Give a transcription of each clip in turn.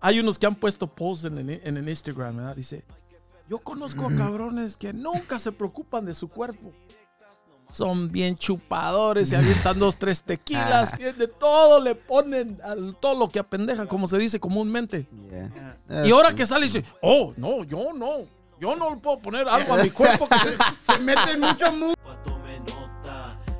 hay unos que han puesto posts en, el- en el Instagram, ¿verdad? Dice, yo conozco a cabrones que nunca se preocupan de su cuerpo. Son bien chupadores, se avientan dos, tres tequilas, y de todo le ponen, al- todo lo que apendeja, como se dice comúnmente. Yeah. Y ahora que sale dice, oh, no, yo no, yo no le puedo poner algo a mi cuerpo. que se- Se meten mucho mu.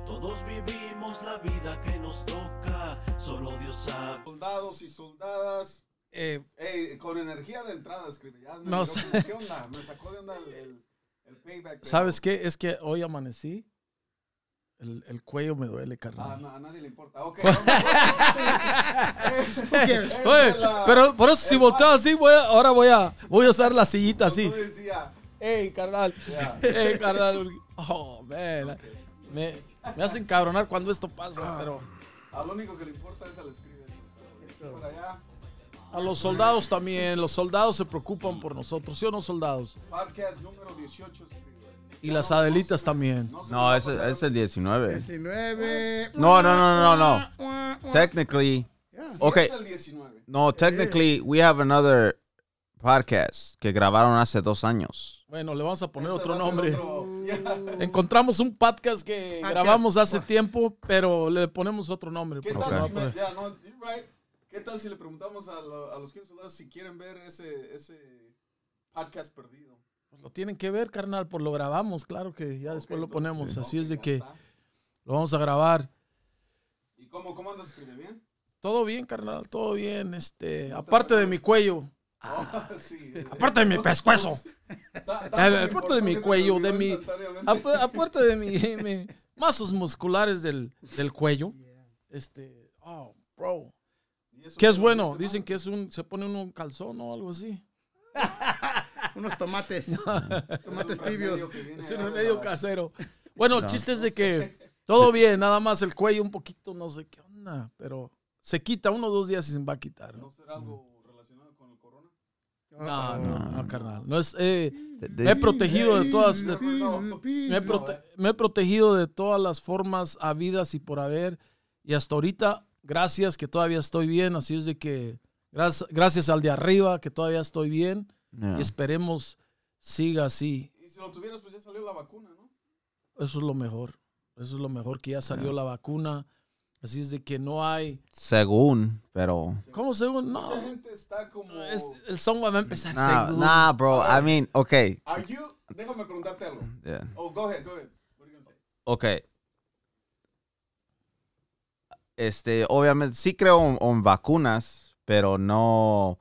Todos vivimos la vida que nos toca. Solo Dios sabe. Soldados y soldadas. Eh, Ey, con energía de entrada escribe. Ya me No sé. ¿Qué onda? Me sacó de onda el, el, el payback. ¿Sabes qué? Es que hoy amanecí, el, el cuello me duele, Ah, carnal. no, a nadie le importa. Ok. cares? Oye, pero por eso si volteo así, voy a- ahora voy a, voy a usar la sillita así. Decía, Ey, carnal. Ey, carnal. Oh, man. Me, me hacen cabronar cuando esto pasa, pero Al único que le importa es al escribe. Pero por allá, a los soldados también. Los soldados se preocupan por nosotros, ¿sí o no, soldados? podcast número 18 escribe. Y las no- Adelitas también. No, ese es el 19. 19. No, no, no, no, no. Technically, okay. Es el 19. no, technically, we have another podcast que grabaron hace dos años. Bueno, le vamos a poner otro nombre. Encontramos un podcast que grabamos hace tiempo, pero le ponemos otro nombre. ¿Qué tal si me- ya, no, you're right. ¿Qué tal si le preguntamos a, lo- a los 15 soldados si quieren ver ese, ese podcast perdido? Pues lo tienen que ver, carnal, por lo grabamos, claro que ya después lo ponemos. Así es de que está. lo vamos a grabar. ¿Y cómo, cómo andas? ¿Escribe bien? Todo bien, carnal, todo bien. Este, aparte de mi cuello, Ah, sí. aparte de mi pescuezo, Ah, me aparte de mi cuello, de mi, aparte de mi, mi masos musculares del, del cuello, este, oh, bro, ¿Y eso que es bueno. Dicen que es un, se pone uno un calzón o algo así. Unos tomates. Es tomates tibios. Es un remedio casero. Bueno, el chiste es de que todo bien, nada más el cuello un poquito, no sé qué onda, pero se quita uno o dos días y se va a quitar. ¿No ¿no? será algo relacionado con el corona? No, no, no, carnal. No es, eh, De- me he protegido de todas, de- me, he prote- me he protegido de todas las formas habidas y por haber. Y hasta ahorita, gracias que todavía estoy bien. Así es de que, gracias, gracias al de arriba que todavía estoy bien. Yeah. Y esperemos siga así. Y si lo tuvieras, pues ya salió la vacuna, ¿no? Eso es lo mejor. Eso es lo mejor que ya salió la vacuna. Así es de que no hay. Según, pero. ¿Cómo según? No. Mucha gente está como... Es- el song va a empezar Nah, según. nah, bro. I mean, okay. Are you... Déjame preguntarte algo. Yeah. Oh, go ahead, go ahead. What are you gonna say? Ok. Este, obviamente, sí creo en, en vacunas, pero no.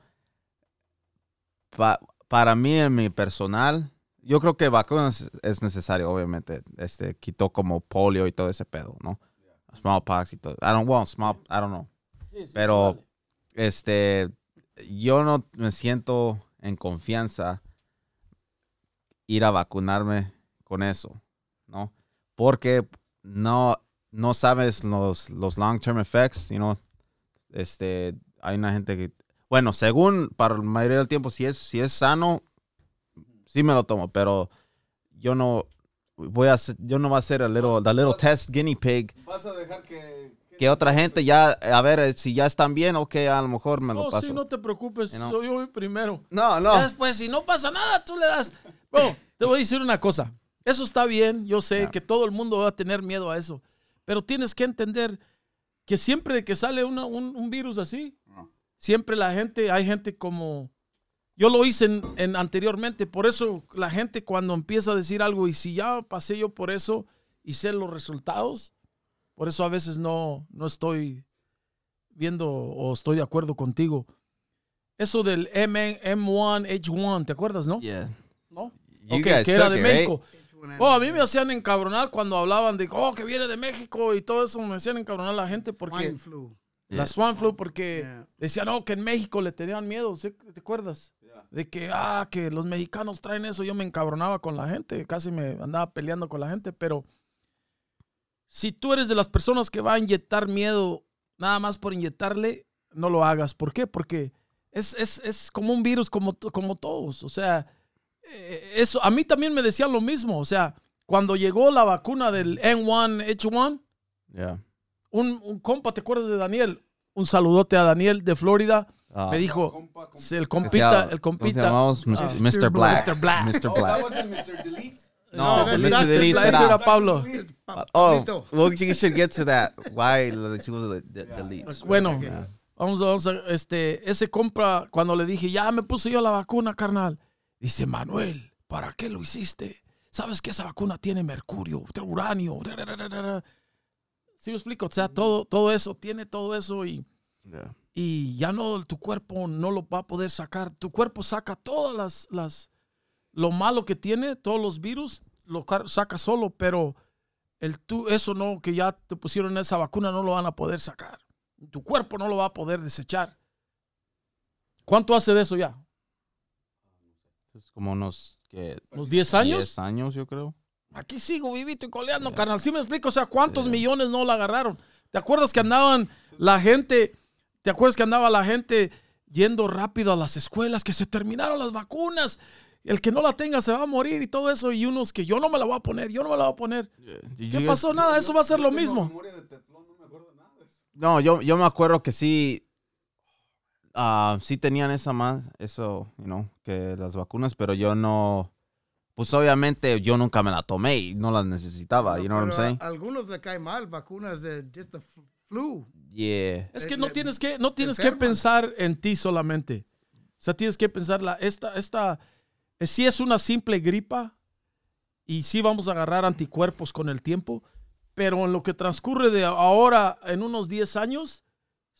pa- para mí, en mi personal, yo creo que vacunas es necesario, obviamente. Este, quitó como polio y todo ese pedo, ¿no? Smallpox y todo. I don't, well, small, I don't know. Sí, sí, Pero-. Este, yo no me siento en confianza ir a vacunarme con eso, ¿no? Porque no, no sabes los, los long-term effects, you know. Este, hay una gente que, bueno, según para la mayoría del tiempo, si es, si es sano, sí me lo tomo, pero yo no voy a, hacer- yo no voy a hacer el little, the little test guinea pig Vas a dejar que... que otra gente ya, a ver, eh, si ya están bien, ok, a lo mejor me lo No, paso. sí, no te preocupes. You know. Yo, voy primero. No, no. Después, si no pasa nada, tú le das. Bro, te voy a decir una cosa. Eso está bien. Yo sé Ya. que todo el mundo va a tener miedo a eso. Pero tienes que entender que siempre que sale una- un, un virus así, siempre la gente, hay gente como. Yo lo hice en, en anteriormente. Por eso la gente cuando empieza a decir algo y si ya pasé yo por eso y sé los resultados, por eso a veces no, no estoy viendo o estoy de acuerdo contigo. Eso del M, M1H1, ¿te acuerdas, no? Yeah. ¿No? You Ok, guys que era de it, right? Oh, a mí me hacían encabronar cuando hablaban de, oh, que viene de México y todo eso. Me hacían encabronar la gente porque Swine flu. la Swan Flu, porque Yeah. decían, no, que en México le tenían miedo. ¿sí? ¿Te acuerdas? Yeah. De que, ah, que los mexicanos traen eso. Yo me encabronaba con la gente, casi me andaba peleando con la gente, pero si tú eres de las personas que va a inyectar miedo nada más por inyectarle, no lo hagas. ¿Por qué? Porque es, es, es como un virus como, como todos. O sea, eso, a mí también me decían lo mismo. O sea, cuando llegó la vacuna del N1H1, Yeah. un, un compa, ¿te acuerdas de Daniel? Un saludote a Daniel de Florida. Ah. Me dijo, Compa, compa. sí, el ¿Cómo se compita, el ¿Cómo se compita. llamamos? Mr. Ah, Mr. Black. Mr. Black. Mr. Oh, Black. wasn't Mr. Delete. No, No, Mr. Mr. Delete será- era Pablo. Pa- Oh, well, you should get to that. Why the she was the delete? Bueno, vamos, vamos a, este, ese compra, cuando le dije, ya me puse yo la vacuna, carnal. Dice, Manuel, ¿para qué lo hiciste? ¿Sabes que esa vacuna tiene mercurio, uranio? ¿Sí me explico? O sea, todo, todo eso, tiene todo eso y, Yeah. y ya no, tu cuerpo no lo va a poder sacar. Tu cuerpo saca todas las, las lo malo que tiene, todos los virus, lo saca solo, pero el tú, eso no, que ya te pusieron esa vacuna, no lo van a poder sacar. Tu cuerpo no lo va a poder desechar. ¿Cuánto hace de eso ya? Es como unos que ¿Unos 10 años? 10 años, yo creo. Aquí sigo vivito y coleando, carnal. ¿Sí me explico? O sea, ¿cuántos millones no la agarraron? ¿Te acuerdas que andaban la gente, te acuerdas que andaba la gente yendo rápido a las escuelas, que se terminaron las vacunas? El que no la tenga se va a morir y todo eso. Y unos que yo no me la voy a poner, yo no me la voy a poner. ¿Qué pasó? Nada, eso va a ser Yo lo mismo. memoria de teflón, no me acuerdo nada de eso. No, yo, yo me acuerdo que sí, ah, sí tenían esa más, eso, you know, que las vacunas, pero yo no, pues obviamente yo nunca me la tomé y no las necesitaba, you know what I'm saying? a algunos le cae mal vacunas de just the f- flu. Yeah. Es que Eh, no le- tienes que, no tienes que pensar en ti solamente. O sea, tienes que pensar, la, esta, esta, eh, sí es una simple gripa y sí vamos a agarrar anticuerpos con el tiempo, pero en lo que transcurre de ahora, en unos 10 años,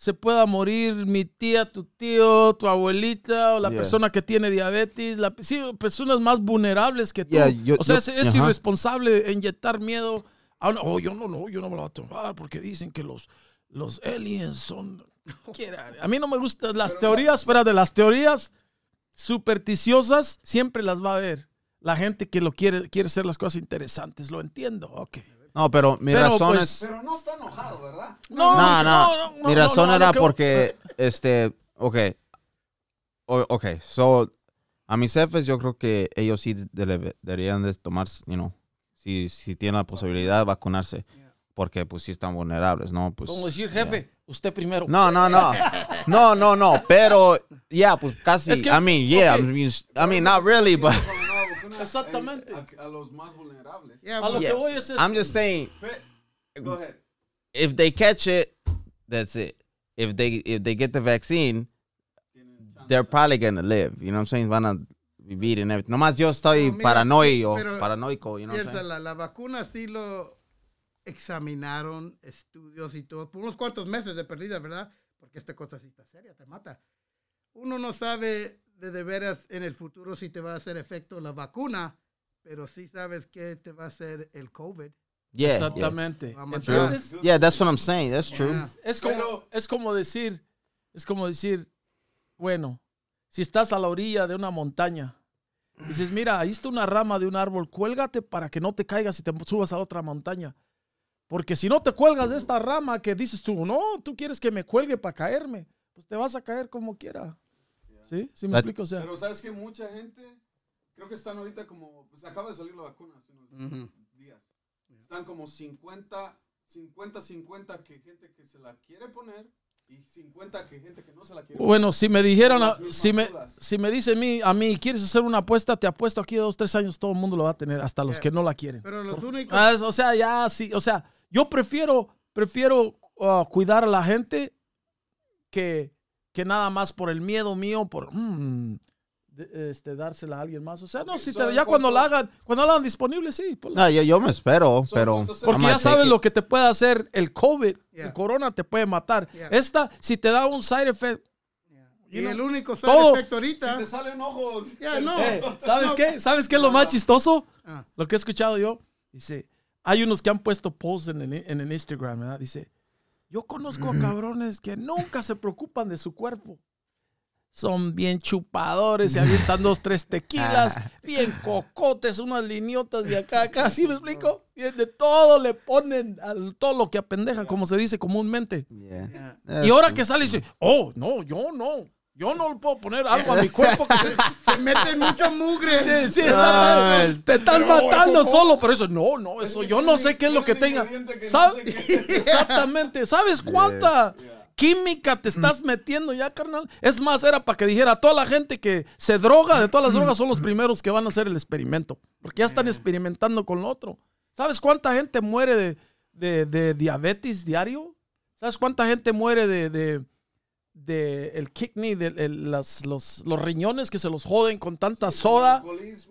se pueda morir mi tía, tu tío, tu abuelita o la Yeah. persona que tiene diabetes, la, sí, personas más vulnerables que tú. Yeah, yo- o sea, yo- es, irresponsable inyectar miedo. A una- oh, yo no, no, yo no me lo voy a tomar porque dicen que los, los aliens son... Quiera. A mí no me gustan las teorías, pero de las teorías supersticiosas siempre las va a haber. La gente que lo quiere, quiere hacer las cosas interesantes, lo entiendo, ok. No, pero mi Pero, razón pues, es... Pero no está enojado, ¿verdad? No, No, no, mi no, razón era que- porque, este, ok, o- ok, so, a mis jefes yo creo que ellos sí deberían de tomar, you know, si, si tienen la posibilidad de vacunarse, porque pues sí están vulnerables, ¿no? Pues, Como decir, jefe, usted primero. No, no, no. No, no, no. Pero, yeah, pues casi. Es que- I mean, yeah. I mean, I mean, not really, but Exactamente. A, a los más vulnerables. Yeah, A lo but- que voy es. I'm just saying, Go ahead. if they catch it, that's it. If they if they get the vaccine, they're probably gonna live. You know what I'm saying? Van a vivir and everything. Nomás yo estoy No, mira, paranoico, pero paranoico, you know what I'm saying? la, la vacuna sí lo examinaron, estudios y todo, por unos cuantos meses de perdida, ¿verdad? Porque esta cosa sí está seria, te mata. Uno no sabe de, de veras en el futuro si te va a hacer efecto la vacuna, pero sí sabes que te va a hacer el COVID. Yeah, yeah. Exactamente. True. ¿Entiendes? Yeah, that's what I'm saying. That's true. Yeah. Es como, Pero- es como decir, es como decir, bueno, si estás a la orilla de una montaña, dices, mira, ahí está una rama de un árbol, cuélgate para que no te caigas y te subas a la otra montaña. Porque si no te cuelgas de esta rama que dices tú, no, tú quieres que me cuelgue para caerme, pues te vas a caer como quiera. ¿Sí? ¿Sí me explico? O sea, Pero sabes que mucha gente, creo que están ahorita como, pues acaba de salir la vacuna hace unos días. Están como 50, 50, 50 que gente que se la quiere poner y 50 que gente que no se la quiere bueno, si me dijeran, si me, dudas. si me dicen a mí, a mí, ¿quieres hacer una apuesta? Te apuesto aquí dos, tres años, todo el mundo lo va a tener, hasta los Yeah. que no la quieren. Pero los únicos... Ah, o sea, ya sí, o sea, yo prefiero, prefiero uh, cuidar a la gente que, que nada más por el miedo mío, por mm, de- este, dársela a alguien más. O sea, no, si te- ¿en ya cuando la hagan, cuando la hagan disponible, sí. ponla. No, yo, yo me espero, So, pero. Porque ya sabes lo que te puede hacer el COVID, Yeah. el corona te puede matar. Yeah. Esta, si te da un side effect, Y you el único side todo- effect ahorita... Si te sale un ojo. Ya, no. eh, ¿sabes No. qué? ¿Sabes qué es lo más chistoso? Ah. Lo que he escuchado yo, dice, hay unos que han puesto posts en, en el Instagram, ¿verdad? Dice, yo conozco a cabrones que nunca se preocupan de su cuerpo. Son bien chupadores, se avientan dos, tres tequilas, bien cocotes, unas liniotas de acá, acá, ¿sí me explico? Bien de todo le ponen, al, todo lo que apendejan, como se dice comúnmente. Y ahora que sale dice, oh, no, yo no, yo no le puedo poner algo a mi cuerpo que Se meten mucho mugre. Sí, sí, Ah, exactamente. Te estás matando solo, pero eso no, no, eso yo no sé qué es lo que tenga. que no ¿Sabe- sé qué- Exactamente. ¿Sabes cuánta química te estás metiendo ya, carnal. Es más, era para que dijera a toda la gente que se droga, de todas las drogas, son los primeros que van a hacer el experimento. Porque ya están experimentando con lo otro. ¿Sabes cuánta gente muere de, de- de diabetes diario? ¿Sabes cuánta gente muere de, de, de el kidney, de el- las- los, los riñones que se los joden con tanta soda?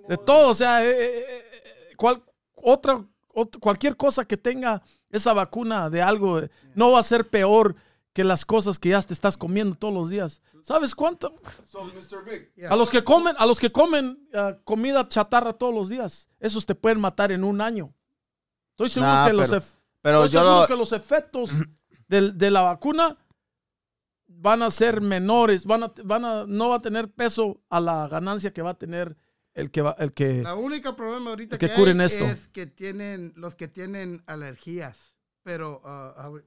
De todo, o sea, eh, eh, eh, cual- otra, ot- cualquier cosa que tenga esa vacuna de algo eh, no va a ser peor que las cosas que ya te estás comiendo todos los días. ¿Sabes cuánto? So, Mr. Big, Yeah. A los que comen, a los que comen ah, comida chatarra todos los días, esos te pueden matar en un año. Estoy seguro Nah, que los pero- ef- Pero Estoy yo seguro lo, que los efectos del- de la vacuna van a ser menores, van a, van a, no va a tener peso a la ganancia que va a tener el que va, el que. La única problema ahorita Que que, curen hay esto. es que tienen los que tienen alergías, pero uh, uh, uh,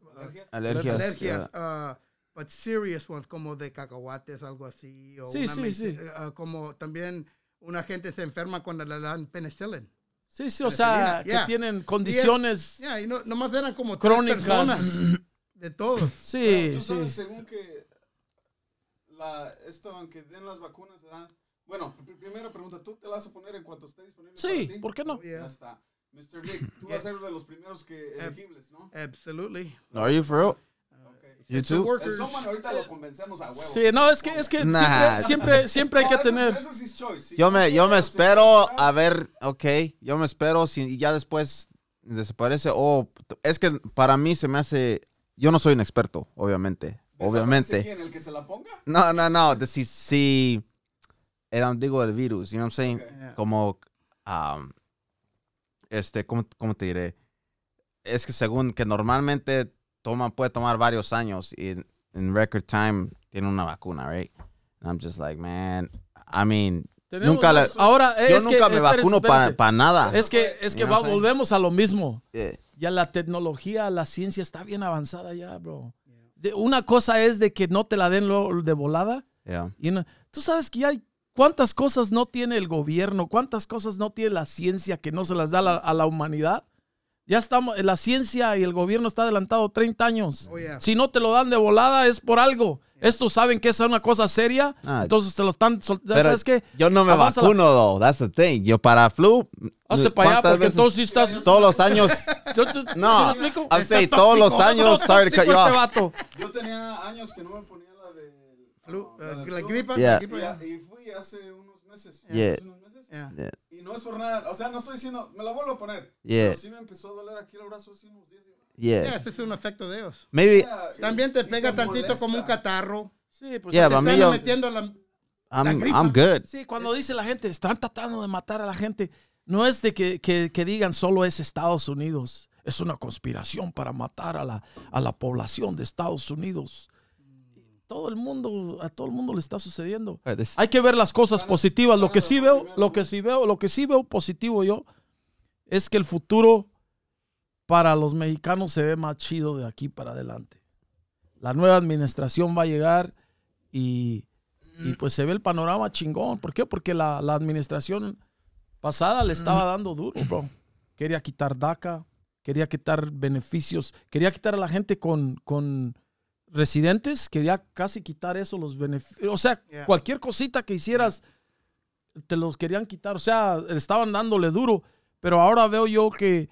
alergias. alergias, yeah. uh, but serious ones como de cacahuates, algo así, o Sí, una sí, sí. uh, como también una gente se enferma cuando le dan penicillin. Sí, sí, o sea, penicilina, que yeah. tienen condiciones. Ya, y no, nomás eran como tres Crónicas. personas de todos. Sí, Tú sí. según que la, esto, aunque den las vacunas, ¿verdad? Bueno, pr- primera pregunta, ¿tú te la vas a poner en cuanto esté disponible Sí, para ti? ¿por qué no? Oh, yeah. Ya está. Mr. Big, tú vas a ser de los primeros que elegibles, ¿no? Absolutely. Are you for real? Ok. You too? El. Soman ahorita lo convencemos a huevo. Sí, no, es que, es que Nah. siempre, siempre, siempre hay que tener. eso sí es choice. Si Yo me, yo me espero a ver, ok, yo me espero si y ya después desaparece o es que para mí se me hace, yo no soy un experto, obviamente, ¿desaparece obviamente. quién? ¿El que se la ponga? No, no, no, de si, si, era, digo el virus, you know what I'm saying? Ok. Yeah. Como, um, este, ¿cómo, cómo te diré? Es que según que normalmente toma, puede tomar varios años y en, en record time tiene una vacuna, right? And I'm just like, man, I mean, nunca la- ahora, yo es que, nunca me espérese, vacuno para espérese. nada. Es que, es que va- volvemos a lo mismo. Yeah. Ya la tecnología, la ciencia está bien avanzada ya, bro. De- una cosa es de que no te la den luego de volada. Yeah. Y no- tú sabes que ya hay cuántas cosas no tiene el gobierno, cuántas cosas no tiene la ciencia que no se las da la- a la humanidad. Ya estamos, la ciencia y el gobierno está adelantado 30 años. Oh, yeah. Si no te lo dan de volada es por algo. Estos saben que es una cosa seria, Ah, entonces te lo están sol- Pero ¿Sabes qué? Yo no me Avanza la- vacuno, though. That's the thing. Yo para flu. Hazte para allá ¿cuántas porque veces? entonces sí estás... Todos los años. Yo- yo- No, ¿sí me explico? I'm saying todos los años. Sorry to cut you este off. vato. Yo tenía años que no me ponía la de... Flu, ah, la uh, del la flu. gripa, Yeah. la gripa, yeah. y fui hace unos meses. Yeah. hace unos meses. Y no es por nada, o sea, no estoy diciendo, me la vuelvo a poner. Yeah. Pero sí me empezó a doler aquí el brazo hace unos días. Yeah. Yeah, ese es un efecto de ellos. Maybe También te pega tantito molesta. como un catarro. Sí, pues Yeah, Te están yo, metiendo la... I'm, gripa. I'm good. Sí, cuando dice la gente, están tratando de matar a la gente, no es de que, que- que digan solo es Estados Unidos. Es una conspiración para matar a la, a la población de Estados Unidos. Todo el mundo, a todo el mundo le está sucediendo. Hay que ver las cosas positivas. Lo que sí veo, lo que sí veo, lo que sí veo positivo yo es que el futuro para los mexicanos se ve más chido de aquí para adelante. La nueva administración va a llegar y, y pues se ve el panorama chingón. ¿Por qué? Porque la, la administración pasada le estaba dando duro, bro. Quería quitar DACA, quería quitar beneficios, quería quitar a la gente con, con residentes, quería casi quitar eso, los beneficios. O sea, Yeah. cualquier cosita que hicieras, te los querían quitar. O sea, estaban dándole duro. Pero ahora veo yo que,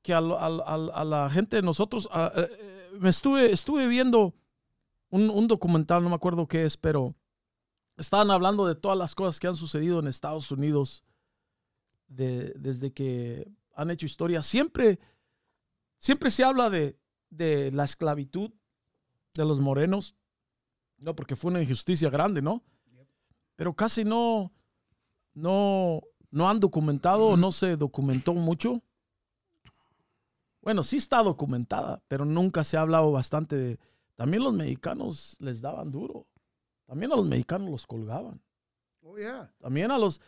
que al- a, la gente de nosotros, a- eh, eh, me estuve, estuve viendo un, un documental, no me acuerdo qué es, pero estaban hablando de todas las cosas que han sucedido en Estados Unidos de- desde que han hecho historia. Siempre, siempre se habla de, de la esclavitud de los morenos, no, porque fue una injusticia grande, ¿no? Pero casi no, no, no han documentado o no se documentó mucho. Bueno, sí está documentada, pero nunca se ha hablado bastante de... También los mexicanos les daban duro. También a los mexicanos los colgaban. Oh, yeah. También a los...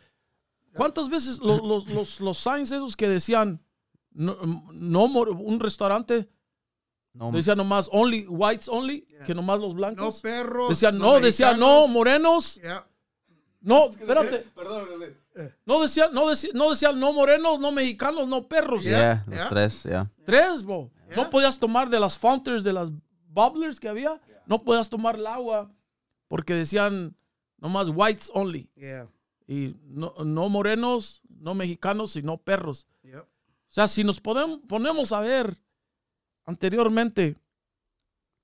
¿Cuántas veces los, los, los, los signs esos que decían, no, no un restaurante No, decía nomás only, whites only, Yeah. que nomás los No blancos? perros. decían no, decía no, morenos. Yeah. No, espérate. Perdón, le- No decía, no decía, no decía no morenos, no mexicanos, no perros. yeah, Yeah. los tres, yeah. Tres, bro. Yeah. No podías tomar de las fountains, de las bubblers que había. no puedas tomar el agua porque decían nomás whites only. Yeah. Y no, no morenos, no mexicanos, sino perros. O sea, si nos ponemos a ver anteriormente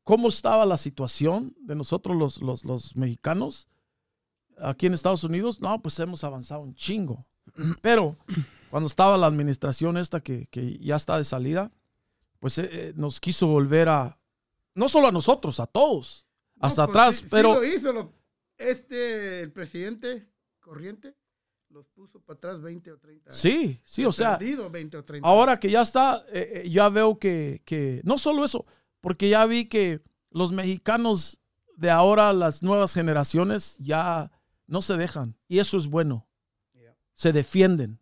cómo estaba la situación de nosotros los, los, los mexicanos aquí en Estados Unidos, no, pues hemos avanzado un chingo. Pero cuando estaba la administración esta que, que ya está de salida, pues eh, eh, nos quiso volver a, no solo a nosotros, a todos, No, hasta pues, atrás, sí- sí pero... lo hizo. lo- este, el presidente corriente, los puso para atrás 20 o 30 años. Sí, sí, o sea, Perdido 20 o 30 Ahora que ya está, eh, eh, ya veo que, que, no solo eso, porque ya vi que los mexicanos de ahora, las nuevas generaciones, ya no se dejan. Y eso es bueno. Yeah. Se defienden.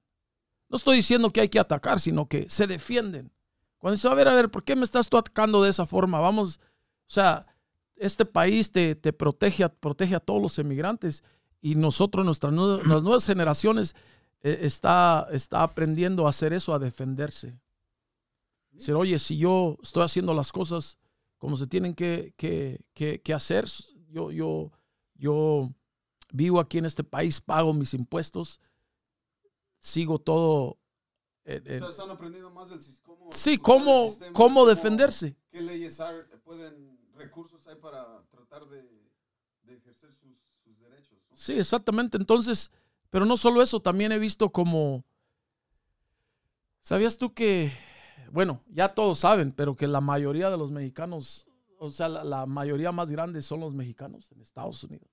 No estoy diciendo que hay que atacar, sino que se defienden. Cuando dice, a ver, a ver, ¿por qué me estás tú atacando de esa forma? Vamos, o sea, este país te, te protege, protege a todos los emigrantes y nosotros, nuestras nue- las nuevas generaciones, eh, está, está aprendiendo a hacer eso, a defenderse. Decir, oye, si yo estoy haciendo las cosas como se tienen que, que, que- que hacer, yo, yo, yo vivo aquí en este país, pago mis impuestos, sigo todo. eh, eh, O sea, están aprendiendo más del cómo sí, cómo, el sistema, cómo defenderse. ¿Qué leyes hay- pueden, recursos hay para tratar de, de ejercer sus. Sí, exactamente. Entonces, pero no solo eso, también he visto como, ¿sabías tú que, bueno, ya todos saben, pero que la mayoría de los mexicanos, o sea, la, mayoría más grande son los mexicanos en Estados Unidos?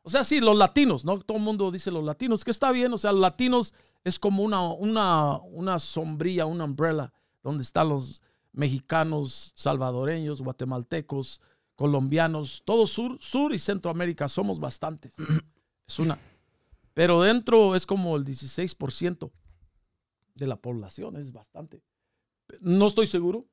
O sea, sí, los latinos, ¿no? Todo el mundo dice los latinos, que está bien, o sea, los latinos es como una, una, una sombrilla, una umbrella, donde están los mexicanos, salvadoreños, guatemaltecos, colombianos, todo sur, sur y Centroamérica, somos bastantes. Es una. Pero dentro es como el 16% de la población, es bastante. No estoy seguro.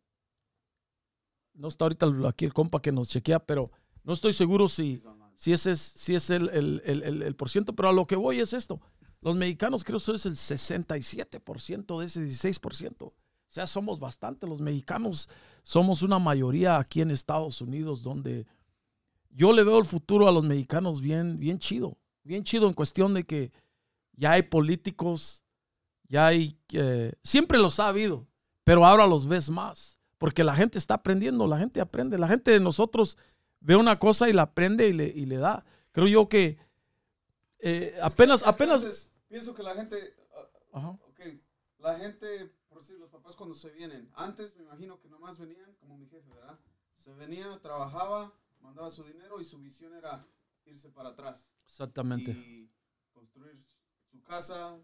No está ahorita aquí el compa que nos chequea, pero no estoy seguro si, si ese es, si es el, el, el, el- por ciento. Pero a lo que voy es esto. Los mexicanos creo que es el 67% de ese 16%. O sea, somos bastante. Los mexicanos somos una mayoría aquí en Estados Unidos donde yo le veo el futuro a los mexicanos bien, bien chido. Bien chido en cuestión de que ya hay políticos, ya hay... eh, siempre los ha habido, pero ahora los ves más. Porque la gente está aprendiendo, la gente aprende. La gente de nosotros ve una cosa y la aprende y le, y le da. Creo yo que eh, Es que- apenas, es que apenas... antes pienso que la gente, ah, Ajá. ok, la gente, por decir, los papás cuando se vienen, antes me imagino que nomás venían, como mi jefe, ¿verdad? Se venía, trabajaba, mandaba su dinero y su visión era irse para atrás. Exactamente. Y construir su casa.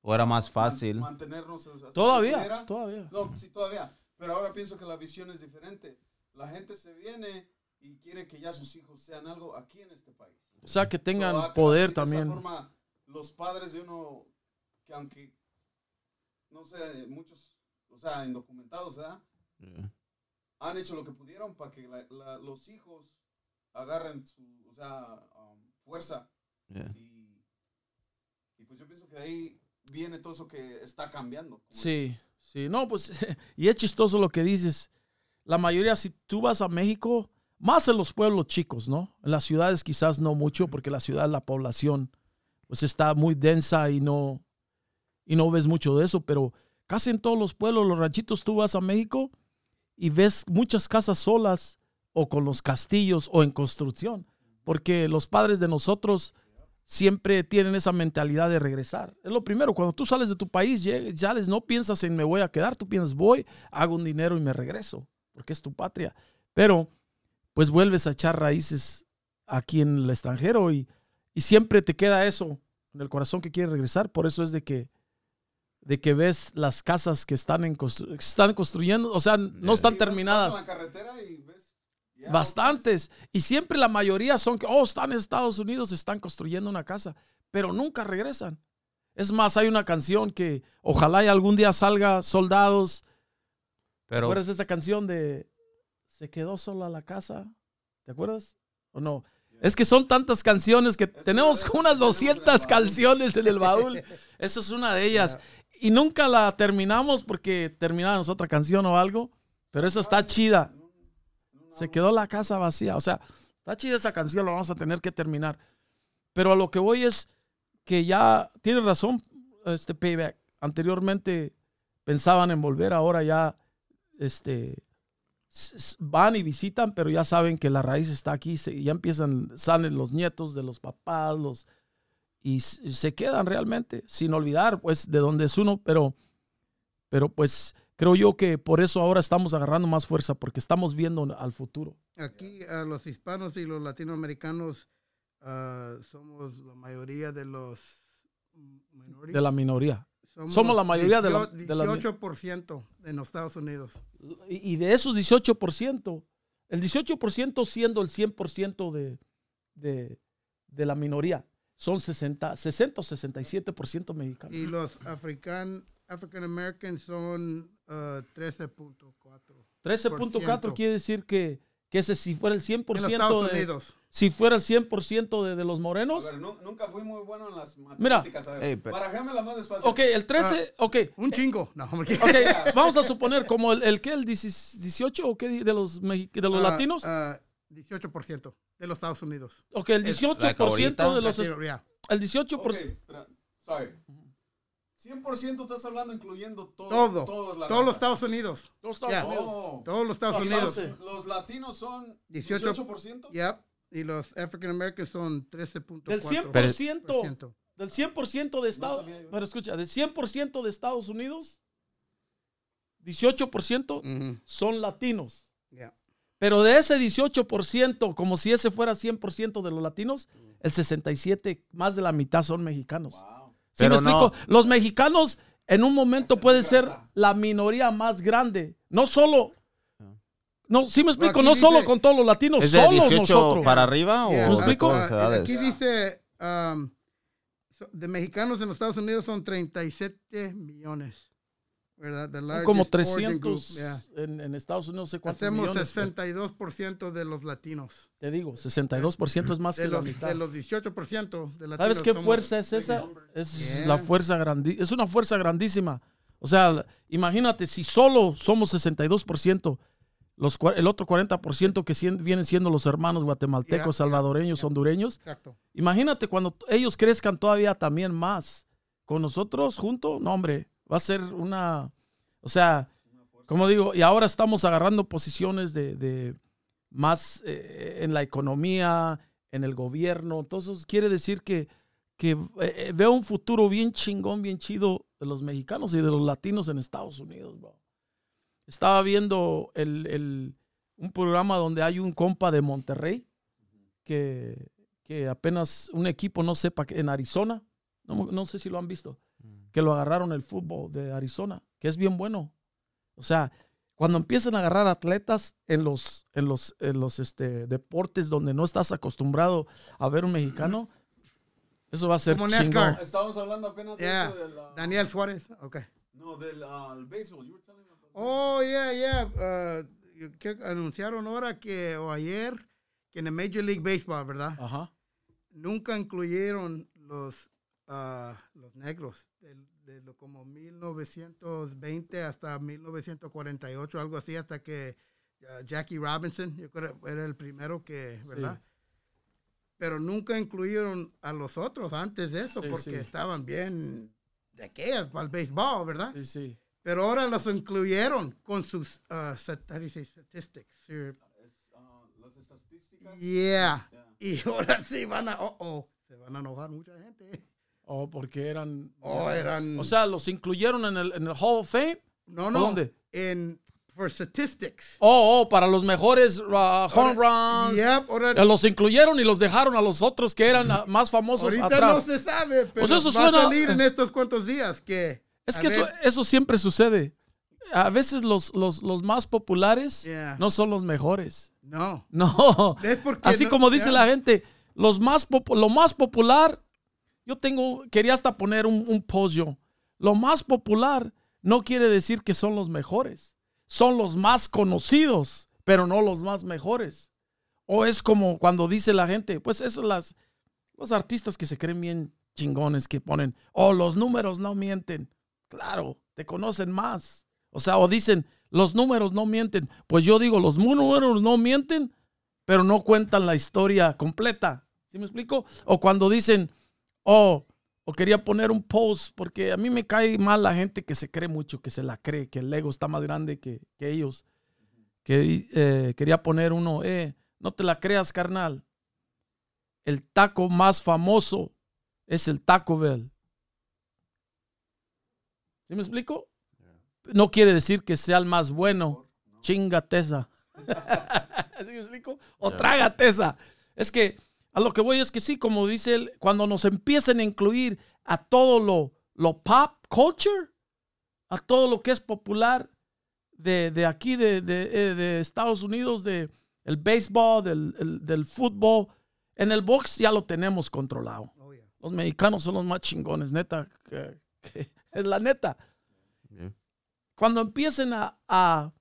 O era más fácil. mantenernos Todavía, todavía. No, sí, todavía. Pero ahora pienso que la visión es diferente. La gente se viene y quiere que ya sus hijos sean algo aquí en este país. O sea, que tengan So, poder sí, de esa también. forma, los padres de uno, que aunque, no sé, muchos, o sea, indocumentados, ¿verdad? Han hecho lo que pudieron para que la- la- los hijos agarren su, o sea, um, fuerza. Yeah. Y, y pues yo pienso que de ahí viene todo eso que está cambiando. Sí, sí. No, pues, y es chistoso lo que dices. La mayoría, si tú vas a México, más en los pueblos chicos, ¿no? En las ciudades quizás no mucho, porque la ciudad, la población, pues está muy densa y no, y no ves mucho de eso, pero casi en todos los pueblos, los ranchitos, tú vas a México y ves muchas casas solas o con los castillos o en construcción, porque los padres de nosotros siempre tienen esa mentalidad de regresar. Es lo primero, cuando tú sales de tu país, ya les no piensas en me voy a quedar, tú piensas voy, hago un dinero y me regreso, porque es tu patria. Pero pues vuelves a echar raíces aquí en el extranjero y, y siempre te queda eso en el corazón que quieres regresar. Por eso es de que, de que ves las casas que están, en constru- están construyendo, o sea, no están terminadas. vas en la carretera y ves ya Bastantes. Y siempre la mayoría son que, oh, están en Estados Unidos, están construyendo una casa, pero nunca regresan. Es más, hay una canción que ojalá y algún día salga Soldados. ¿Te Pero acuerdas de esa canción de Se quedó sola la casa? ¿Te acuerdas? ¿O no? Es que son tantas canciones que tenemos unas que tenemos en el 200 baúl. canciones en el baúl. Esa es una de ellas. Y nunca la terminamos porque terminamos otra canción o algo, pero esa está chida. Se quedó la casa vacía. O sea, está chida esa canción, la vamos a tener que terminar. Pero a lo que voy es que ya tiene razón este Payback. Anteriormente pensaban en volver, ahora ya este, van y visitan, pero ya saben que la raíz está aquí, ya empiezan, salen los nietos de los papás, los, y, se quedan realmente, sin olvidar pues de dónde es uno, pero, pero pues creo yo que por eso ahora estamos agarrando más fuerza, porque estamos viendo al futuro. Aquí a los hispanos y los latinoamericanos ah, somos la mayoría de los minorities. De la minoría. somos la mayoría de la- 18% de la- 18% en los Estados Unidos. Y, y de esos 18%, el 18% siendo el 100% de, de, de la minoría, son 60, 60 o 67% mexicanos. Y los african, African Americans son ah, 13.4. 13.4 quiere decir que, que ese si fuera el En los 100% Estados de, Unidos. si fuera el 100% de, de los A morenos. ver, nu- nunca fui muy bueno en las Mira. matemáticas. A ver, Ey, pero- barajémela más despacio. Ok, el 13, ok, Un chingo. No, hombre. ok, vamos a suponer como el, el que el 18 o qué de los, de los Ah, latinos. ah, 18% de los Estados Unidos. Ok, el es 18% ahorita. de los, el 18%, Ok, espera, sorry. 100% estás hablando incluyendo todo. Todo. todos la Todos los. Estados Unidos. Los Estados Ya. Unidos. Oh. Todos los Estados. Unidos. Los, los latinos son 18. 18%. Yep. Y los African Americans son 13.4%. Del 100%, Pero- del 100% de Estados yo. pero escucha, del 100% de Estados Unidos, 18% Ujú, son latinos. ya. Pero de ese 18%, como si ese fuera 100% de los latinos, el 67, más de la mitad son mexicanos. Wow. ¿Sí me explico? no. Los mexicanos en un momento Esa es puede mi ser la minoría más grande. No solo... No, sí me explico, no solo dice- con todos los latinos, ¿Es de solo 18 nosotros. para arriba Yeah, o ¿Me explico? edades? Aquí dice, um, de mexicanos en los Estados Unidos son 37 millones. ¿Verdad? The como largest origin group, 300 yeah. en, en Estados Unidos, no sé cuántos Hacemos millones. 62% de los latinos. Te digo, 62% es más De que la los, mitad. de los 18% de latinos. ¿Sabes qué fuerza es esa? Es Yeah. la fuerza grandi es una fuerza grandísima. O sea, imagínate si solo somos 62%, los, el otro 40% que sien- vienen siendo los hermanos guatemaltecos, Yeah, salvadoreños, hondureños. Exacto. Imagínate cuando ellos crezcan todavía también más. Con nosotros juntos, no hombre, va a ser una, o sea, como digo, y ahora estamos agarrando posiciones de, de más eh, en la economía, en el gobierno. Entonces quiere decir que, que eh, eh, veo un futuro bien chingón, bien chido de los mexicanos y de los latinos en Estados Unidos, bro. Estaba viendo el, el- un programa donde hay un compa de Monterrey que, que apenas un equipo, no sepa, en Arizona, no sé si lo han visto, que lo agarraron el fútbol de Arizona, que es bien bueno. O sea, cuando empiezan a agarrar atletas en los, en los, en los este, deportes donde no estás acostumbrado a ver un mexicano, eso va a ser Como chingón. Estábamos hablando apenas de eso del. Daniel Suárez. Ok. No, del el béisbol. You were telling me about- Oh, yeah, yeah. Uh, que anunciaron ahora que, o ayer, que en el Major League Baseball, ¿verdad? Ajá. Nunca incluyeron los, ah, los negros. De, de lo como 1920 hasta 1948, algo así, hasta que ah, Jackie Robinson, yo creo era el primero que, ¿verdad? Pero nunca incluyeron a los otros antes de eso, Sí, porque sí. estaban bien de aquellas para el béisbol, ¿verdad? Sí, sí. Pero ahora los incluyeron con sus uh, statistics. Sí. Es, las estadísticas. Yeah. Yeah. Y ahora sí van a, oh, oh, se van a enojar mucha gente. Oh, porque eran. Oh, eran. O sea, los incluyeron en el, en el Hall of Fame. no, no. ¿dónde? En for statistics. Oh, oh, para los mejores uh, home Ahora- runs. Yep, ahora, Eh, Los incluyeron y los dejaron a los otros que eran ah, más famosos ahorita atrás. no se sabe, pero eso va suena- a salir en estos cuantos días que. Es que eso, eso siempre sucede. A veces los, los, los más populares Yeah. no son los mejores. No. No. Es porque Así no- como dice yeah. la gente, los más lo más popular, yo tengo, quería hasta poner un, un post yo. Lo más popular no quiere decir que son los mejores. Son los más conocidos, pero no los más mejores. O es como cuando dice la gente, pues esos las, los artistas que se creen bien chingones que ponen, oh, los números no mienten. Claro, te conocen más. O sea, o dicen, los números no mienten. Pues yo digo, los números no mienten, pero no cuentan la historia completa. ¿Sí me explico? O cuando dicen, oh, o quería poner un post, porque a mí me cae mal la gente que se cree mucho, que se la cree, que el ego está más grande que, que ellos. Que eh, quería poner uno, eh, no te la creas, carnal. El taco más famoso es el Taco Bell. ¿Sí me explico? No quiere decir que sea el más bueno. Chingate esa. ¿Sí me explico? O trágate esa. Es que a lo que voy es que sí, como dice él, cuando nos empiecen a incluir a todo lo, lo pop culture, a todo lo que es popular de, de aquí, de, de, eh, de Estados Unidos, de el béisbol, del, el- del fútbol, en el box ya lo tenemos controlado. Oh, yeah. Los mexicanos son los más chingones, neta. que- que- es la neta. Yeah. Cuando empiecen a, a,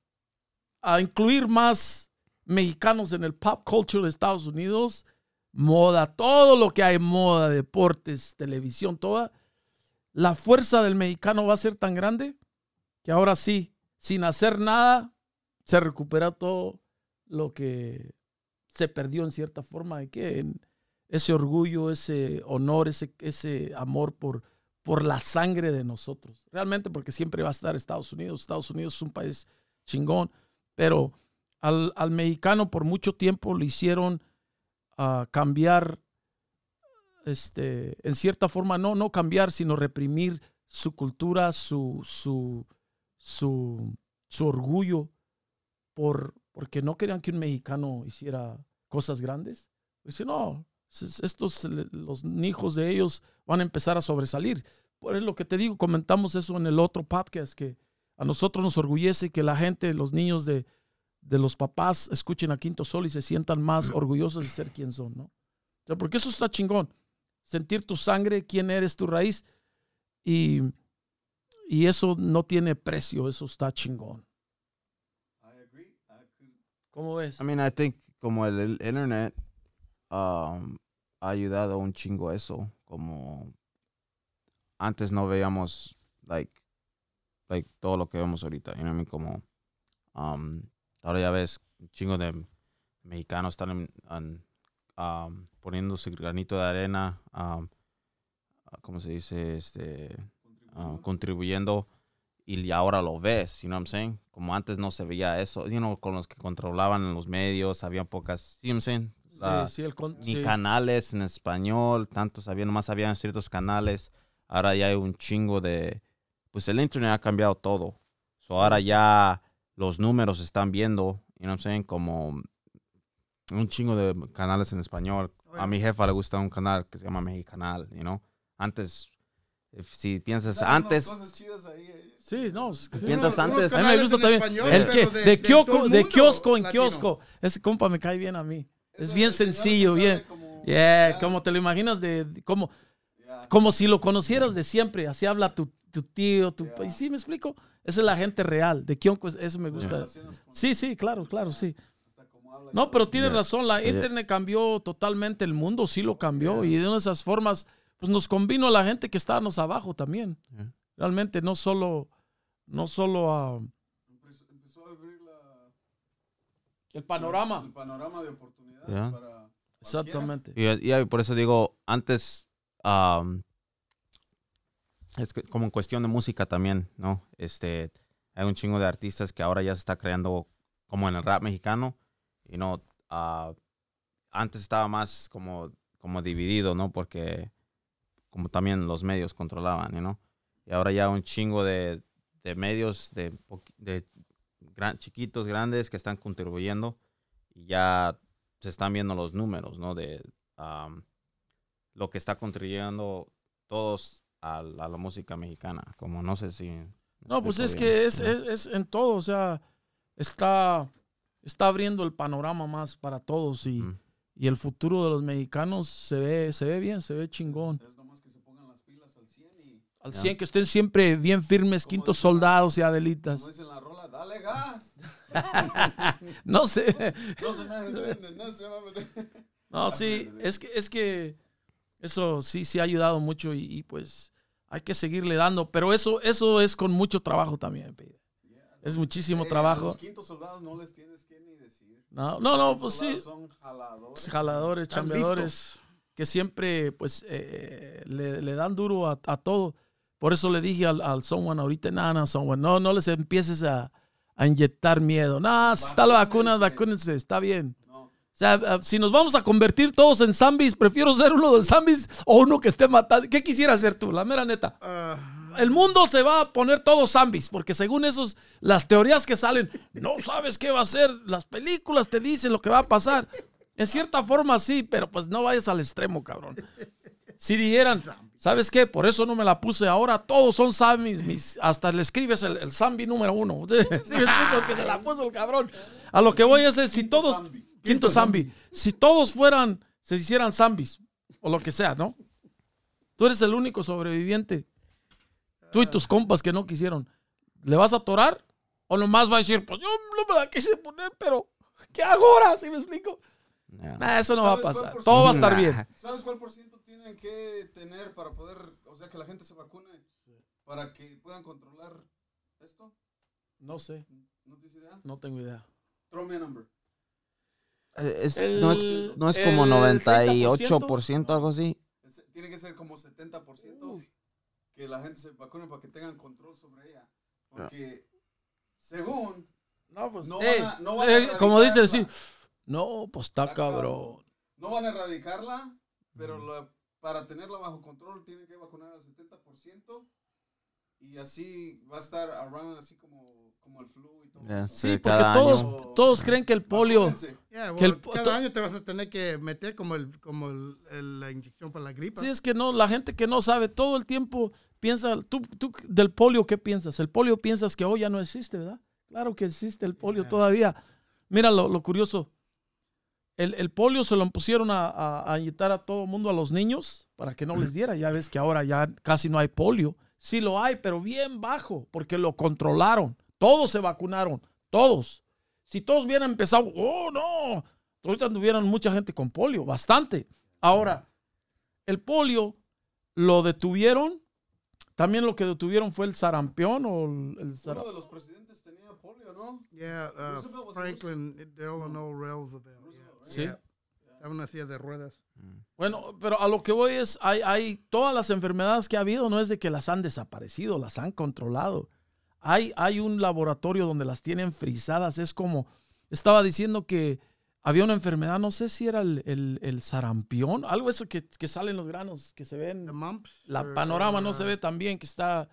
a incluir más mexicanos en el pop culture de Estados Unidos, moda, todo lo que hay, moda, deportes, televisión, toda, la fuerza del mexicano va a ser tan grande que ahora sí, sin hacer nada, se recupera todo lo que se perdió en cierta forma de que ese orgullo, ese honor, ese, ese amor por, por la sangre de nosotros. Realmente porque siempre va a estar Estados Unidos. Estados Unidos es un país chingón, pero al, al mexicano por mucho tiempo le hicieron ah, cambiar, este, en cierta forma, no, no cambiar, sino reprimir su cultura, su, su, su, su orgullo, por, porque no querían que un mexicano hiciera cosas grandes. Dice, no, estos, los hijos de ellos van a empezar a sobresalir. Por eso lo que te digo, comentamos eso en el otro podcast, que a nosotros nos orgullece que la gente, los niños de, de los papás escuchen a Quinto Sol y se sientan más orgullosos de ser quien son, ¿no? O sea, porque eso está chingón. Sentir tu sangre, quién eres, tu raíz. Y, y eso no tiene precio, eso está chingón. I agree. I could, ¿Cómo ves? I mean, I think como el, el internet um, ha ayudado un chingo a eso. Como antes no veíamos, like, like todo lo que vemos ahorita. You know what I mean? Como um, ahora ya ves un chingo de mexicanos están en- en, um, poniendo su granito de arena. Um, ¿Cómo se dice? Este, ah, contribuyendo y ahora lo ves, you know what I'm saying? Como antes no se veía eso, you know, con los que controlaban los medios, había pocas, you know what I'm saying? La- Sí, sí, el con- ni sí. canales en español, tantos había, nomás habían ciertos canales, ahora ya hay un chingo de, pues el internet ha cambiado todo, so ahora ya los números están viendo, you know what I'm saying? Como un chingo de canales en español. A mi jefa le gusta un canal que se llama Mexicanal, you know? Antes, if- si piensas antes, cosas chidas ahí, eh. Sí, no. es- sí. Piensas Unos- antes- A mí me gusta también. español, El que, de, de kiosco, de kiosco en latino. kiosco. Ese compa me cae bien a mí. Es Eso bien señor que sencillo, bien. como- Yeah, ya, como te lo imaginas, de, de- como, ya. como si lo conocieras de siempre. Así habla tu, tu tío, tu... Ya. y sí, me explico. Esa es la gente real. De kiosco, eso me gusta. Sí, sí, claro, claro, sí. No, pero tienes Ya. razón, la internet cambió totalmente el mundo, sí lo cambió. Y de una de esas formas, pues nos convino a la gente que estábamos abajo también. Realmente, no solo, no solo a Empezó, empezó a abrir la, el panorama. El panorama de oportunidades para. Exactamente. Y, y por eso digo, antes, es que como en cuestión de música también, ¿no? Este, hay un chingo de artistas que ahora ya se está creando como en el rap mexicano, y no, ah, antes estaba más como, como dividido, ¿no? Porque como también los medios controlaban, ¿no? Y ahora ya un chingo de, de medios de, de gran- chiquitos, grandes que están contribuyendo y ya se están viendo los números, ¿no? De am, lo que está contribuyendo todos a, la- a la música mexicana. Como no sé si... No, pues es explico que bien. es, es, es en todo, o sea, está, está abriendo el panorama más para todos y, Ujú. y el futuro de los mexicanos se ve, se ve bien, se ve chingón. Es nomás que se pongan las pilas al 100 y Al Ya. 100 que estén siempre bien firmes, Como quintos dicen, soldados y como adelitas. dice en la rola, dale gas. No sé, No se no se me vende. no, sí, es que, es que eso sí, sí ha ayudado mucho y, y, pues hay que seguirle dando, pero eso, eso es con mucho trabajo también. Es muchísimo Eh, a trabajo. Los quintos soldados no les tienes que ni decir. No, no, pues sí. Son jaladores. Jaladores, chambeadores, que siempre pues eh, le, le dan duro a, a todo. Por eso le dije al, al someone ahorita, no, no, someone, no, no les empieces a, a inyectar miedo. No, si está la vacuna, Vacúnense. vacúnense, está bien. Sea, eh, si nos vamos a convertir todos en zombies, prefiero ser uno de los zombies o uno que esté matando. ¿Qué quisiera ser tú? La mera neta. Ah, El mundo se va a poner todos zombies, porque según esos, las teorías que salen, no sabes qué va a ser. Las películas te dicen lo que va a pasar. En cierta forma sí, pero pues no vayas al extremo, cabrón. Si dijeran, ¿sabes qué? Por eso no me la puse ahora. Todos son zombies. mis- hasta le escribes el, el zombie número uno. ¿Sí me explico? Es que se la puso el cabrón. A lo que voy es, si todos... Quinto zombie. Si todos fueran, se hicieran zombies, o lo que sea, ¿no? Tú eres el único sobreviviente. Tú y tus compas que no quisieron. ¿Le vas a atorar? ¿O nomás va a decir, pues yo no me la quise poner, pero ¿qué hago ahora? ¿Sí me explico? Nah, eso no va a ¿Sabes cuál pasar. Todo va a estar bien. ¿Sabes cuál por ciento tienen que tener para poder, o sea, que la gente se vacune? Para que puedan controlar esto. No sé, ¿No tienes idea? no tengo idea. Throw me a number. Eh, es- El- no es, no es como el 98%, algo así. Es- tiene que ser como 70% que la gente se vacune para que tengan control sobre ella. Porque según No, pues, No eh, van a- no van a eh, como dice sí. No, pues está Está cabrón. no van a erradicarla, pero la- para tenerla bajo control tienen que vacunar al 70% y así va a estar around así como, como el flu y todo Ya, eso. Sí, porque cada todos, año. todos creen que el polio... Yeah, Que el well, cada año te vas a tener que meter como, el, como el- el- la inyección para la gripa. Sí, es que no, la gente que no sabe todo el tiempo piensa, tú, tú del polio, ¿qué piensas? El polio piensas que hoy ya no existe, ¿verdad? Claro que existe el polio Yeah. todavía. Mira lo, lo curioso. El, el polio se lo pusieron a, a, a inyectar a todo el mundo, a los niños, para que no les diera. Ya ves que ahora ya casi no hay polio. Sí lo hay, pero bien bajo, porque lo controlaron. Todos se vacunaron, todos. Si todos hubieran empezado, oh no, ahorita tuvieran mucha gente con polio, bastante. Ahora, el polio lo detuvieron. También lo que detuvieron fue el sarampión o el, el Uno de los presidentes tenía polio, ¿no? Yeah, uh, Roosevelt was Franklin Delano Roosevelt. yeah, Sí. yeah. Estaba en una silla de ruedas. Bueno, pero a lo que voy es, hay, hay todas las enfermedades que ha habido, no es de que las han desaparecido, las han controlado. Hay, hay un laboratorio donde las tienen frisadas. Es como, estaba diciendo que había una enfermedad, no sé si era el, el, el sarampión, algo eso que, que salen los granos, que se ven. La or- panorama no se ve tan bien, que está,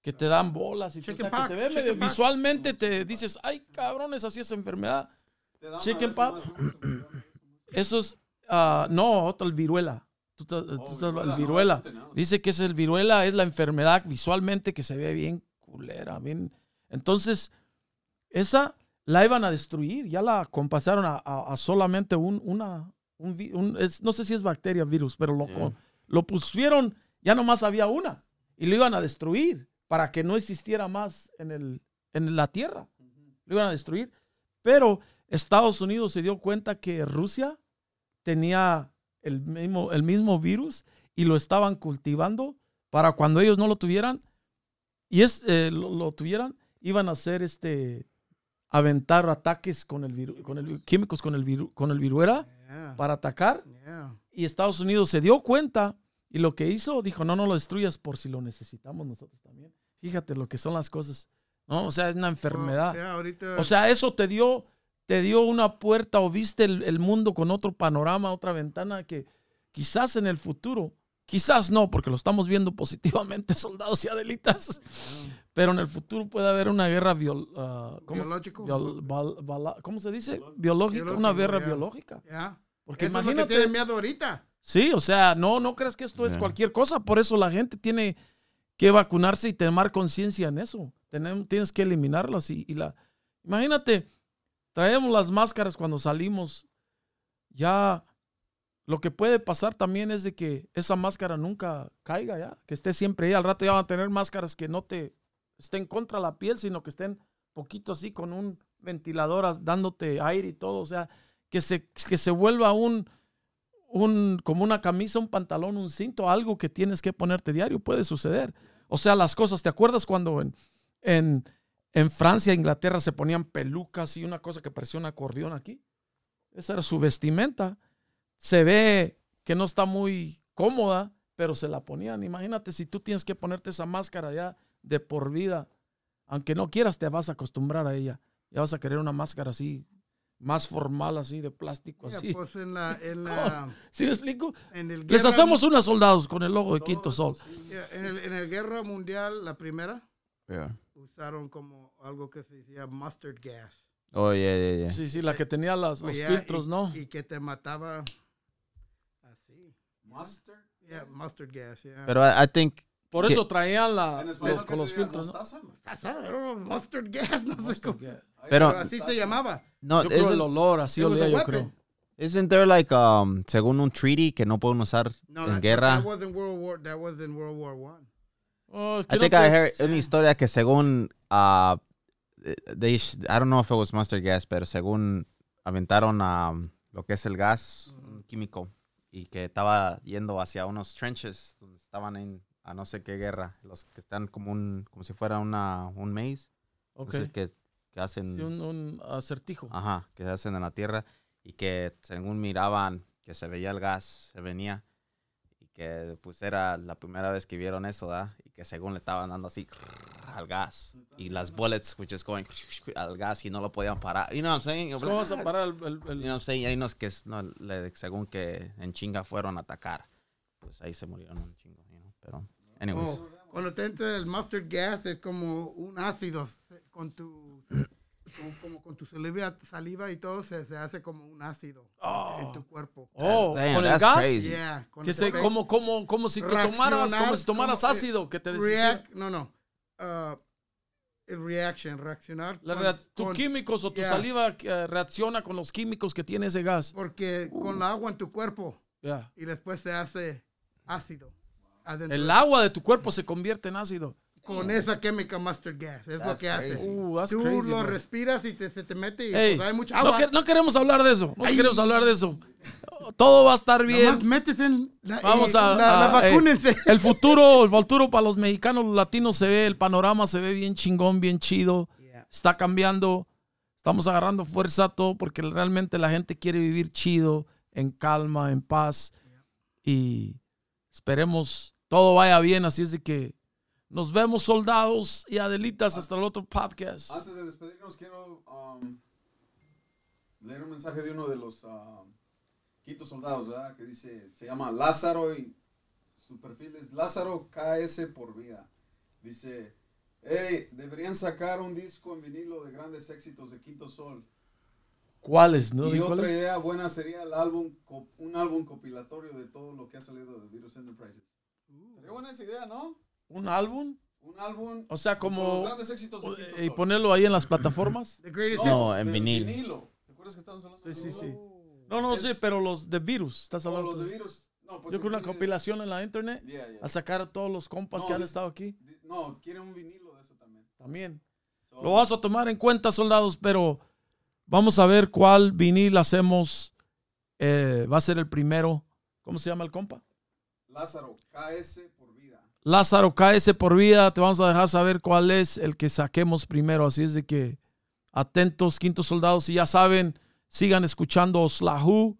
que te dan bolas y todo, que se ve medio chickenpox. visualmente, te dices, ay cabrones, así es enfermedad. Chicken ¿no? Eso es, ah, no, otro, el viruela. Tú tú Oh, viruela, el viruela. Dice que es el viruela, es la enfermedad visualmente que se ve bien culera, bien. Entonces, esa la iban a destruir, ya la compasaron a, a- a solamente un, una, un, vi- un- es- no sé si es bacteria, virus, pero lo, Yeah. lo pusieron, ya nomás había una, y lo iban a destruir para que no existiera más en, el, en la tierra. Lo iban a destruir. Pero Estados Unidos se dio cuenta que Rusia tenía el mismo, el mismo virus y lo estaban cultivando para cuando ellos no lo tuvieran y es, eh, lo, lo tuvieran, iban a hacer este aventar ataques con el viru- con el químicos con el viru- con el viruela Yeah. para atacar Yeah. y Estados Unidos se dio cuenta y lo que hizo dijo no no lo destruyas por si lo necesitamos nosotros también fíjate lo que son las cosas no o sea es una enfermedad ahorita. o sea, eso te dio, te dio una puerta o viste el, el mundo con otro panorama, otra ventana que quizás en el futuro, quizás no, porque lo estamos viendo positivamente, soldados y adelitas, pero en el futuro puede haber una guerra biol, ah, ¿cómo, se- Biológico. biol- bal- bala- ¿cómo se dice? Biológica, una guerra biológica. Yeah. Porque Eso es lo que imagínate, tienen miedo ahorita. sí, o sea, no, no creas que esto es cualquier cosa, por eso la gente tiene que vacunarse y tomar conciencia en eso. Tienes que eliminarlas y, y la... Imagínate, traemos las máscaras cuando salimos. Ya lo que puede pasar también es de que esa máscara nunca caiga ya, que esté siempre ahí. Al rato ya van a tener máscaras que no te estén contra la piel, sino que estén poquito así con un ventilador dándote aire y todo. O sea, que se, que se vuelva un, un, como una camisa, un pantalón, un cinto, algo que tienes que ponerte diario. Puede suceder. O sea, las cosas, ¿te acuerdas cuando en, en, En Francia, Inglaterra se ponían pelucas y una cosa que parecía un acordeón aquí. Esa era su vestimenta. Se ve que no está muy cómoda, pero se la ponían. Imagínate si tú tienes que ponerte esa máscara ya de por vida. Aunque no quieras, te vas a acostumbrar a ella. Ya vas a querer una máscara así, más formal, así, de plástico, Mira, así. pues en la, en la, ¿Sí me explico? en el Les hacemos unos soldados con el logo de Quinto Sol. En el, en el guerra mundial, la primera, usaron como algo que se decía mustard gas. Oh, yeah, yeah, yeah. Sí, sí, la que tenía las, los oh, filtros, y, ¿no? Y que te mataba así. Mustard? Yeah, mustard gas, yeah. Pero I, I think por eso traían la, los, con los filtros, ¿no? Mostaza, mostaza, ah, mustard gas, no mustard sé cómo. Gas. Pero, pero, así mostaza. se llamaba. No, yo creo el, olor, así olía yo creo. Isn't there like um, según un treaty que no pueden usar no, en guerra? That was in World War that was in World War 1. Well, I think I heard una historia que según uh, they I don't know if it was mustard gas, pero según aventaron um, lo que es el gas mm. químico y que estaba yendo hacia unos trenches donde estaban en a no sé qué guerra, los que están como un como si fuera una un maze. Okay. Que, hacen un, acertijo. Ajá, que hacen en la tierra y que según miraban que se veía el gas, se venía y que pues era la primera vez que vieron eso. Que según le estaban dando así al gas y las bullets which is going al gas y no lo podían parar. You know what I'm saying? ¿Cómo vas a parar el, el- el- You know what I'm saying? Hay unos que es- no, le- según que en chinga fueron a atacar. Pues ahí se murieron un chingo, you know? Pero anyways. Oh, cuando te entra el mustard gas es como un ácido con tu como, como con tu saliva, saliva y todo se, se hace como un ácido en tu cuerpo. Oh, Damn, con el gas. crazy. Yeah, cuando Que se, como, como, como si te tomaras, como si tomaras como, eh, ácido, que te react- no, no. uh, el reaction, reaccionar. La con- tus con- químicos o tu yeah. saliva eh, reacciona con los químicos que tiene ese gas. Porque con el agua en tu cuerpo Yeah. y después se hace ácido. adentro El de- agua de tu cuerpo se convierte en ácido. Con esa química mustard gas. Es lo That's que hace. crazy. Uh, that's Tú crazy, lo bro. respiras y te, se te mete y Ey, pues hay mucha no, agua. que- no queremos hablar de eso. No Ay. queremos hablar de eso. Todo va a estar bien. Nomás metes en la, Vamos eh, a, la, a- la eh, vacúnense. el futuro, el futuro para los mexicanos, los latinos se ve, el panorama se ve bien chingón, bien chido. Yeah. Está cambiando. Estamos agarrando fuerza todo porque realmente la gente quiere vivir chido, en calma, en paz. Y esperemos todo vaya bien. Así es de que nos vemos soldados y Adelitas hasta el otro podcast. Antes de despedirnos, quiero um, leer un mensaje de uno de los um, quintos soldados, ¿verdad? Que dice, se llama Lázaro y su perfil es Lázaro KS por vida. Dice, hey, deberían sacar un disco en vinilo de grandes éxitos de Quinto Sol. ¿Cuáles? ¿No? y ¿Di otra cuáles? idea buena sería el álbum, un álbum compilatorio de todo lo que ha salido de Virus Enterprises. Sería buena esa idea, ¿no? ¿Un álbum? Un álbum O sea, con los como... grandes éxitos de Quinto Y Sol. ponerlo ahí en las plataformas. The greatest No, en de vinil. ¿Te acuerdas que estábamos hablando Sí, de sí, vinilo? sí. No, no, Es- sí, pero los de virus. Estás o hablando. los de virus. No, pues Yo creo una compilación en la internet Yeah, yeah. a sacar a todos los compas No, que han estado aquí No, quieren un vinilo de eso también. también. So, Lo vamos a tomar en cuenta, soldados, pero vamos a ver cuál vinil hacemos. Eh, va a ser el primero. ¿Cómo se llama el compa? Lázaro, KS. Lázaro KS por vida. Te vamos a dejar saber cuál es el que saquemos primero. Así es de que atentos, quintos soldados. Y ya saben, sigan escuchando Oslahu.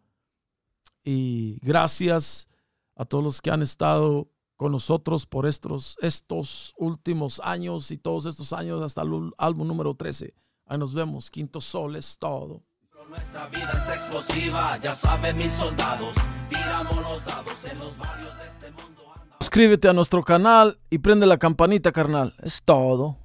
Y gracias a todos los que han estado con nosotros por estos, estos últimos años y todos estos años hasta el álbum número 13. Ahí nos vemos. Quinto Sol es todo. Nuestra vida es explosiva, ya saben mis soldados. Tiramos los dados en los barrios de este mundo. Suscríbete a nuestro canal y prende la campanita, carnal. Es todo.